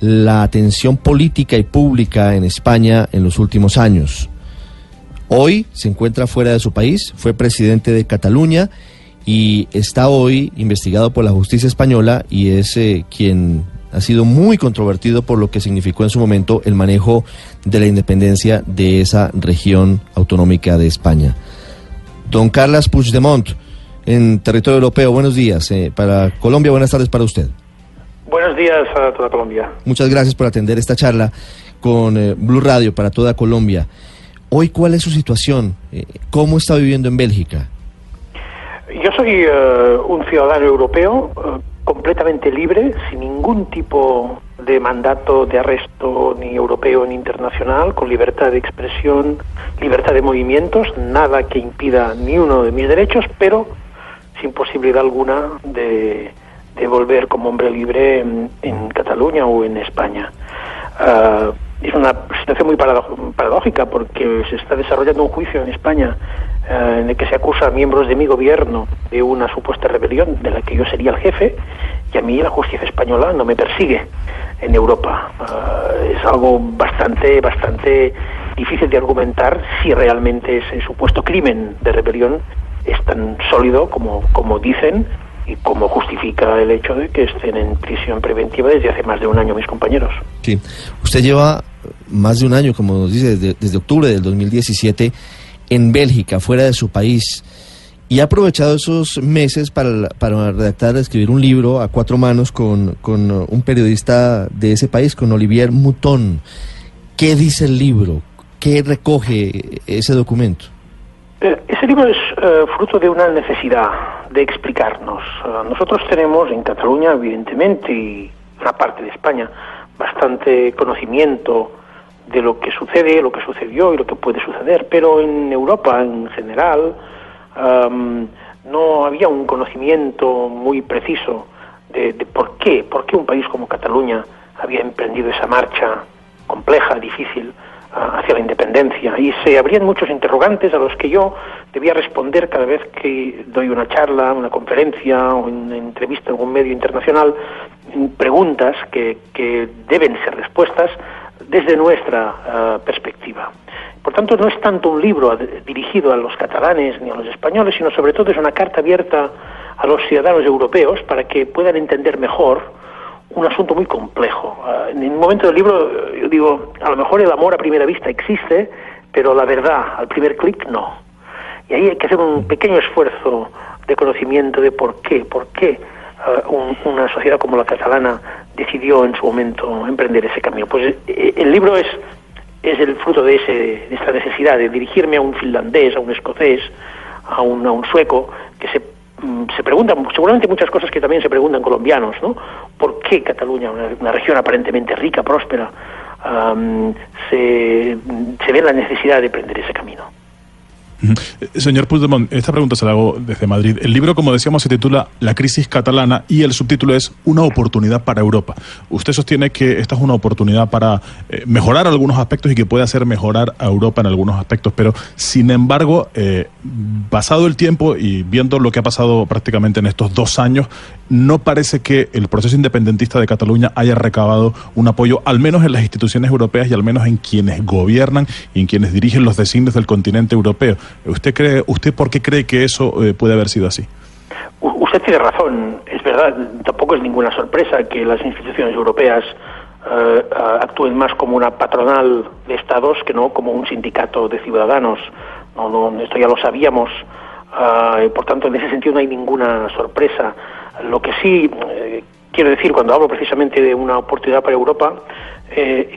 la atención política y pública en España en los últimos años. Hoy se encuentra fuera de su país, fue presidente de Cataluña y está hoy investigado por la justicia española y es eh, quien ha sido muy controvertido por lo que significó en su momento el manejo de la independencia de esa región autonómica de España. Don Carlos Puigdemont, en territorio europeo, buenos días. Eh, para Colombia, buenas tardes para usted. Buenos días a toda Colombia. Muchas gracias por atender esta charla con eh, Blue Radio para toda Colombia. Hoy, ¿cuál es su situación? Eh, ¿Cómo está viviendo en Bélgica? Yo soy eh, un ciudadano europeo completamente libre, sin ningún tipo de mandato de arresto ni europeo ni internacional, con libertad de expresión, libertad de movimientos, nada que impida ni uno de mis derechos, pero sin posibilidad alguna de de volver como hombre libre en, Cataluña o en España. Ah, es una situación muy paradójica porque se está desarrollando un juicio en España ah, en el que se acusa a miembros de mi gobierno de una supuesta rebelión de la que yo sería el jefe y a mí la justicia española no me persigue en Europa. Ah, es algo bastante, bastante difícil de argumentar si realmente ese supuesto crimen de rebelión es tan sólido como, como dicen y cómo justifica el hecho de que estén en prisión preventiva desde hace más de un año mis compañeros. Sí, usted lleva más de un año, como nos dice, desde, octubre del 2017 en Bélgica, fuera de su país, y ha aprovechado esos meses para, para redactar, escribir un libro a cuatro manos con, con un periodista de ese país, con Olivier Mouton. ¿Qué dice el libro? ¿Qué recoge ese documento? Eh, ese libro es eh, fruto de una necesidad de explicarnos. Eh, nosotros tenemos en Cataluña, evidentemente, y una parte de España, bastante conocimiento de lo que sucede, lo que sucedió y lo que puede suceder, pero en Europa en general no había un conocimiento muy preciso de por qué, por qué un país como Cataluña había emprendido esa marcha compleja, difícil, hacia la independencia y se abrían muchos interrogantes a los que yo debía responder cada vez que doy una charla, una conferencia o una entrevista en algún medio internacional, preguntas que, que deben ser respuestas desde nuestra ah, perspectiva. Por tanto, no es tanto un libro dirigido a los catalanes ni a los españoles, sino sobre todo es una carta abierta a los ciudadanos europeos para que puedan entender mejor un asunto muy complejo. Ah, en un momento del libro eh, yo digo, a lo mejor el amor a primera vista existe, pero la verdad al primer clic no. Y ahí hay que hacer un pequeño esfuerzo de conocimiento de por qué, por qué ah, una sociedad como la catalana decidió en su momento emprender ese camino. Pues eh, el libro es, es el fruto de, ese, de esta necesidad de dirigirme a un finlandés, a un escocés, a un, a un sueco que se se preguntan seguramente muchas cosas que también se preguntan colombianos, ¿no? ¿Por qué Cataluña, una, región aparentemente rica, próspera, se, se ve la necesidad de prender ese camino? Eh, señor Puigdemont, esta pregunta se la hago desde Madrid. El libro, como decíamos, se titula La crisis catalana y el subtítulo es Una oportunidad para Europa. Usted sostiene que esta es una oportunidad para eh, mejorar algunos aspectos y que puede hacer mejorar a Europa en algunos aspectos, pero sin embargo, eh, pasado el tiempo y viendo lo que ha pasado prácticamente en estos dos años, no parece que el proceso independentista de Cataluña haya recabado un apoyo, al menos en las instituciones europeas y al menos en quienes gobiernan y en quienes dirigen los designios del continente europeo. ¿Usted cree, usted por qué cree que eso eh, puede haber sido así? Usted tiene razón, es verdad, tampoco es ninguna sorpresa que las instituciones europeas eh, actúen más como una patronal de estados que no como un sindicato de ciudadanos. No, esto ya lo sabíamos, ah, por tanto en ese sentido no hay ninguna sorpresa. Lo que sí eh, quiero decir cuando hablo precisamente de una oportunidad para Europa,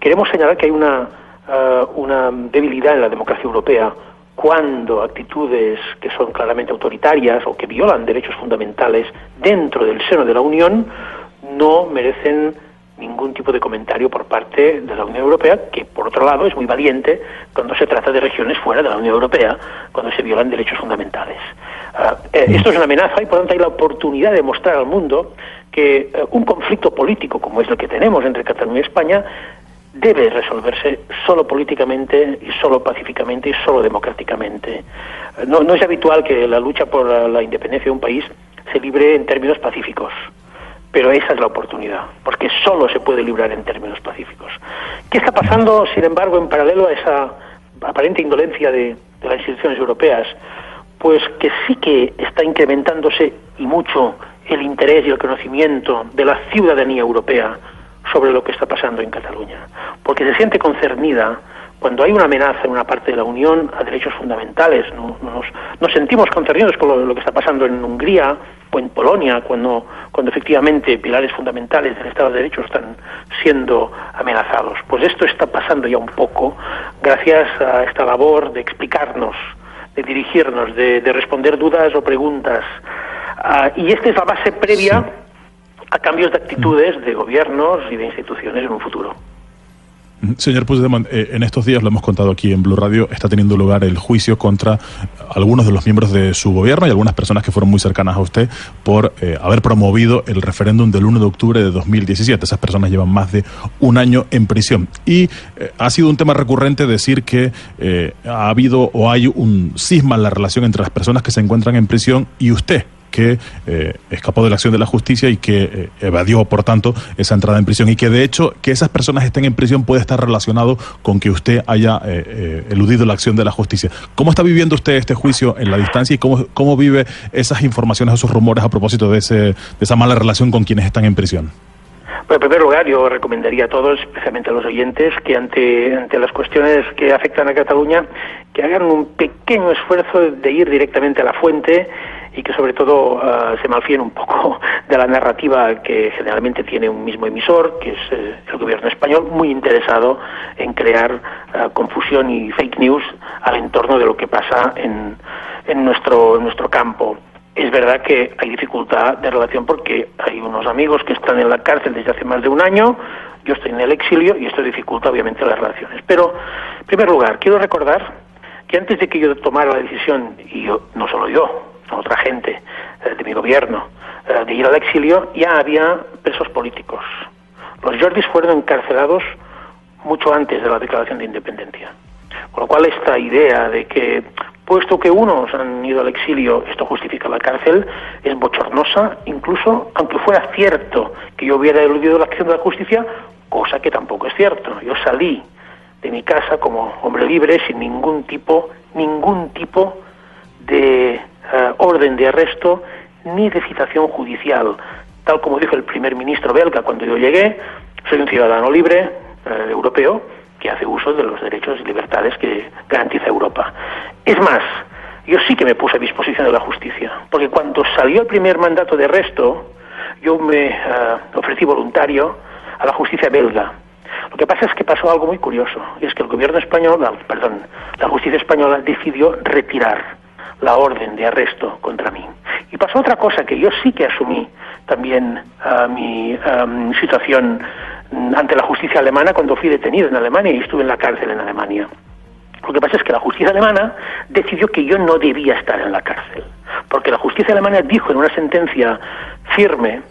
queremos señalar que hay una, ah, una debilidad en la democracia europea cuando actitudes que son claramente autoritarias o que violan derechos fundamentales dentro del seno de la Unión no merecen ningún tipo de comentario por parte de la Unión Europea, que por otro lado es muy valiente cuando se trata de regiones fuera de la Unión Europea, cuando se violan derechos fundamentales. Ah, eh, esto es una amenaza y por tanto hay la oportunidad de mostrar al mundo que eh, un conflicto político como es el que tenemos entre Cataluña y España debe resolverse solo políticamente y solo pacíficamente y solo democráticamente. No, es habitual que la lucha por la, la independencia de un país se libre en términos pacíficos, pero esa es la oportunidad, porque solo se puede librar en términos pacíficos. ¿Qué está pasando, sin embargo, en paralelo a esa aparente indolencia de, de las instituciones europeas? Pues que sí que está incrementándose y mucho el interés y el conocimiento de la ciudadanía europea sobre lo que está pasando en Cataluña, porque se siente concernida cuando hay una amenaza en una parte de la Unión a derechos fundamentales. ¿no? Nos, nos sentimos concernidos con lo, que está pasando en Hungría o en Polonia, cuando, cuando efectivamente pilares fundamentales del Estado de Derecho están siendo amenazados. Pues esto está pasando ya un poco gracias a esta labor de explicarnos, de dirigirnos, de, de responder dudas o preguntas. Uh, y esta es la base previa. A cambios de actitudes de gobiernos y de instituciones en un futuro. Señor Puigdemont, eh, en estos días lo hemos contado aquí en Blue Radio, está teniendo lugar el juicio contra algunos de los miembros de su gobierno y algunas personas que fueron muy cercanas a usted por eh, haber promovido el referéndum del 1 de octubre de 2017. Esas personas llevan más de un año en prisión. Y eh, ha sido un tema recurrente decir que ha habido o hay un cisma en la relación entre las personas que se encuentran en prisión y usted que eh, escapó de la acción de la justicia y que eh, evadió, por tanto, esa entrada en prisión. Y que, de hecho, que esas personas estén en prisión puede estar relacionado con que usted haya eh, eludido la acción de la justicia. ¿Cómo está viviendo usted este juicio en la distancia y cómo, cómo vive esas informaciones, esos rumores a propósito de, ese, de esa mala relación con quienes están en prisión? Bueno, en primer lugar, yo recomendaría a todos, especialmente a los oyentes, que ante, ante las cuestiones que afectan a Cataluña, que hagan un pequeño esfuerzo de ir directamente a la fuente y que sobre todo uh, se malfíen un poco de la narrativa que generalmente tiene un mismo emisor, que es eh, el gobierno español, muy interesado en crear uh, confusión y fake news al entorno de lo que pasa en, en, nuestro, en nuestro campo. Es verdad que hay dificultad de relación porque hay unos amigos que están en la cárcel desde hace más de un año, yo estoy en el exilio y esto dificulta obviamente las relaciones. Pero, en primer lugar, quiero recordar que antes de que yo tomara la decisión, y yo, no solo yo, otra gente eh, de mi gobierno, eh, de ir al exilio, ya había presos políticos. Los Jordis fueron encarcelados mucho antes de la declaración de independencia. Con lo cual esta idea de que, puesto que unos han ido al exilio, esto justifica la cárcel, es bochornosa, incluso aunque fuera cierto que yo hubiera eludido la acción de la justicia, cosa que tampoco es cierto. Yo salí de mi casa como hombre libre sin ningún tipo, ningún tipo de uh, orden de arresto ni de citación judicial. Tal como dijo el primer ministro belga cuando yo llegué, soy un ciudadano libre uh, europeo que hace uso de los derechos y libertades que garantiza Europa. Es más, yo sí que me puse a disposición de la justicia, porque cuando salió el primer mandato de arresto, yo me uh, ofrecí voluntario a la justicia belga. Lo que pasa es que pasó algo muy curioso, y es que el gobierno español, perdón, la justicia española decidió retirar la orden de arresto contra mí. Y pasó otra cosa que yo sí que asumí también uh, mi um, situación ante la justicia alemana cuando fui detenido en Alemania y estuve en la cárcel en Alemania. Lo que pasa es que la justicia alemana decidió que yo no debía estar en la cárcel, porque la justicia alemana dijo en una sentencia firme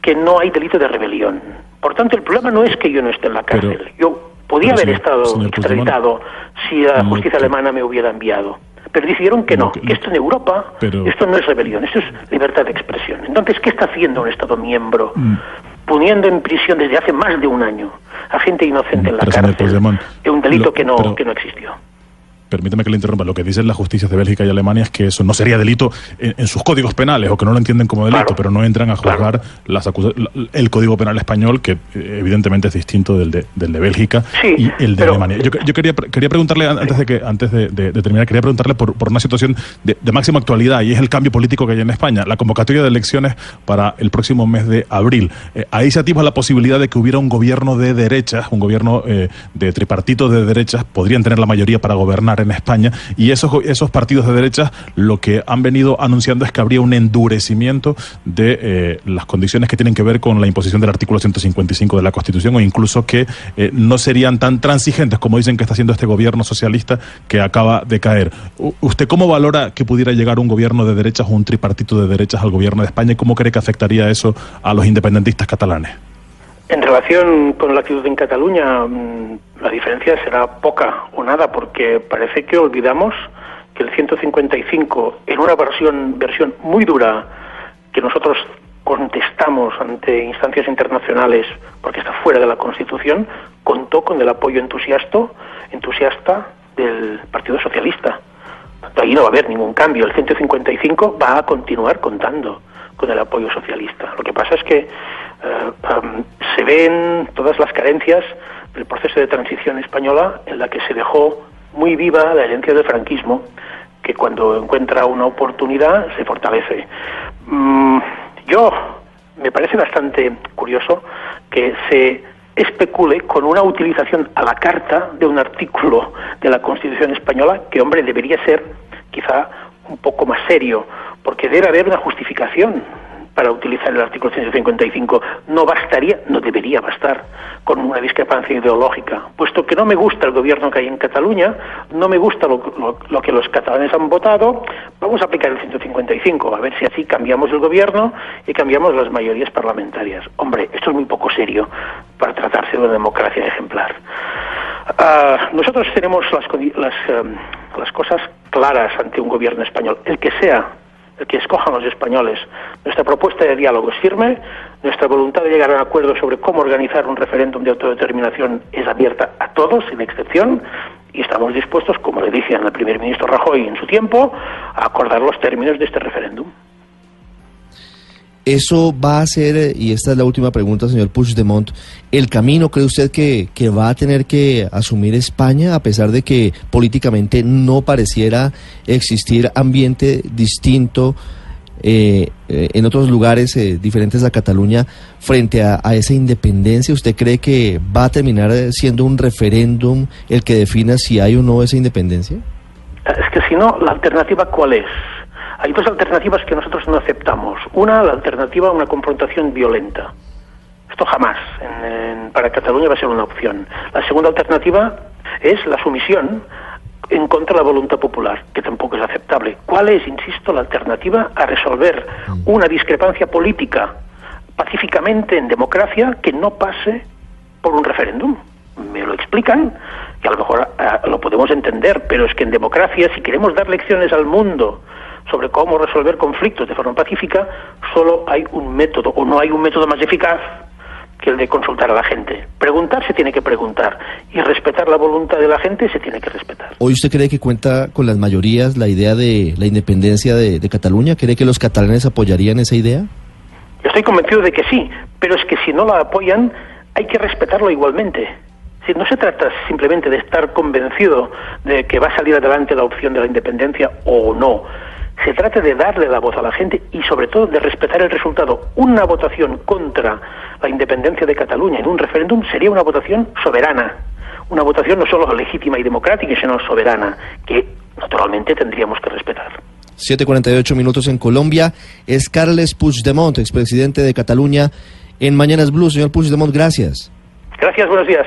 que no hay delito de rebelión. Por tanto, el problema no es que yo no esté en la cárcel. Pero, yo podía haber señor, estado señor extraditado si la justicia no, alemana me hubiera enviado pero decidieron que no, que, que esto en Europa, pero... esto no es rebelión, esto es libertad de expresión. Entonces, ¿qué está haciendo un Estado miembro? Mm. Poniendo en prisión desde hace más de un año a gente inocente en la cárcel de un delito lo, que, no, pero... que no existió permítame que le interrumpa, lo que dicen las justicias de Bélgica y Alemania es que eso no sería delito en, en sus códigos penales o que no lo entienden como delito, claro, pero no entran a juzgar claro. las el código penal español, que evidentemente es distinto del de, del de Bélgica sí, y el de pero, Alemania. Yo, yo, quería, quería preguntarle, antes de que antes de, de, de terminar, quería preguntarle por, por una situación de, máxima actualidad y es el cambio político que hay en España, la convocatoria de elecciones para el próximo mes de abril. Eh, ahí se atisba la posibilidad de que hubiera un gobierno de derechas, un gobierno eh, de tripartito de derechas, podrían tener la mayoría para gobernar en España y esos, esos partidos de derecha lo que han venido anunciando es que habría un endurecimiento de eh, las condiciones que tienen que ver con la imposición del artículo 155 de la Constitución o incluso que eh, no serían tan transigentes como dicen que está haciendo este gobierno socialista que acaba de caer. ¿Usted cómo valora que pudiera llegar un gobierno de derechas o un tripartito de derechas al gobierno de España y cómo cree que afectaría eso a los independentistas catalanes? En relación con la actitud en Cataluña, la diferencia será poca o nada, porque parece que olvidamos que el 155, en una versión, versión muy dura, que nosotros contestamos ante instancias internacionales, porque está fuera de la Constitución, contó con el apoyo entusiasta, entusiasta del Partido Socialista. Ahí no va a haber ningún cambio. El 155 va a continuar contando con el apoyo socialista. Lo que pasa es que eh, um, se ven todas las carencias del proceso de transición española en la que se dejó muy viva la herencia del franquismo, que cuando encuentra una oportunidad se fortalece. Mm, yo me parece bastante curioso que se especule con una utilización a la carta de un artículo de la Constitución española que, hombre, debería ser quizá un poco más serio, porque debe haber una justificación para utilizar el artículo 155. No bastaría, no debería bastar con una discrepancia ideológica, puesto que no me gusta el gobierno que hay en Cataluña, no me gusta lo, que los catalanes han votado, vamos a aplicar el 155, a ver si así cambiamos el gobierno y cambiamos las mayorías parlamentarias. Hombre, esto es muy poco serio para tratarse de una democracia ejemplar. Ah, nosotros tenemos las, las, em, las cosas claras ante un gobierno español, el que sea, el que escojan los españoles. Nuestra propuesta de diálogo es firme, nuestra voluntad de llegar a un acuerdo sobre cómo organizar un referéndum de autodeterminación es abierta a todos, sin excepción, y estamos dispuestos, como le dije al primer ministro Rajoy en su tiempo, a acordar los términos de este referéndum. ¿Eso va a ser, eh, y esta es la última pregunta, señor Puigdemont, el camino, cree usted que, que va a tener que asumir España, a pesar de que políticamente no pareciera existir ambiente distinto eh, eh, en otros lugares eh, diferentes a Cataluña frente a, a esa independencia? ¿Usted cree que va a terminar eh, siendo un referéndum el que defina si hay o no esa independencia? Es que si no, ¿la alternativa cuál es? Hay dos alternativas que nosotros no aceptamos. Una, la alternativa a una confrontación violenta. Esto jamás en- en- para Cataluña va a ser una opción. La segunda alternativa es la sumisión en contra de la voluntad popular, que tampoco es aceptable. ¿Cuál es, insisto, la alternativa a resolver una discrepancia política pacíficamente en democracia que no pase por un referéndum? Me lo explican y a lo mejor ah, lo podemos entender, pero es que en democracia, si queremos dar lecciones al mundo sobre cómo resolver conflictos de forma pacífica, solo hay un método, o no hay un método más eficaz que el de consultar a la gente. Preguntar se tiene que preguntar y respetar la voluntad de la gente se tiene que respetar. ¿Hoy usted cree que cuenta con las mayorías la idea de la independencia de, de Cataluña? ¿Cree que los catalanes apoyarían esa idea? Yo estoy convencido de que sí, pero es que si no la apoyan hay que respetarlo igualmente. Si no se trata simplemente de estar convencido de que va a salir adelante la opción de la independencia o no. Se trata de darle la voz a la gente y sobre todo de respetar el resultado. Una votación contra la independencia de Cataluña en un referéndum sería una votación soberana. Una votación no solo legítima y democrática, sino soberana, que naturalmente tendríamos que respetar. 7.48 minutos en Colombia. Es Carles Puigdemont, expresidente de Cataluña, en Mañanas Blue. Señor Puigdemont, gracias. Gracias, buenos días.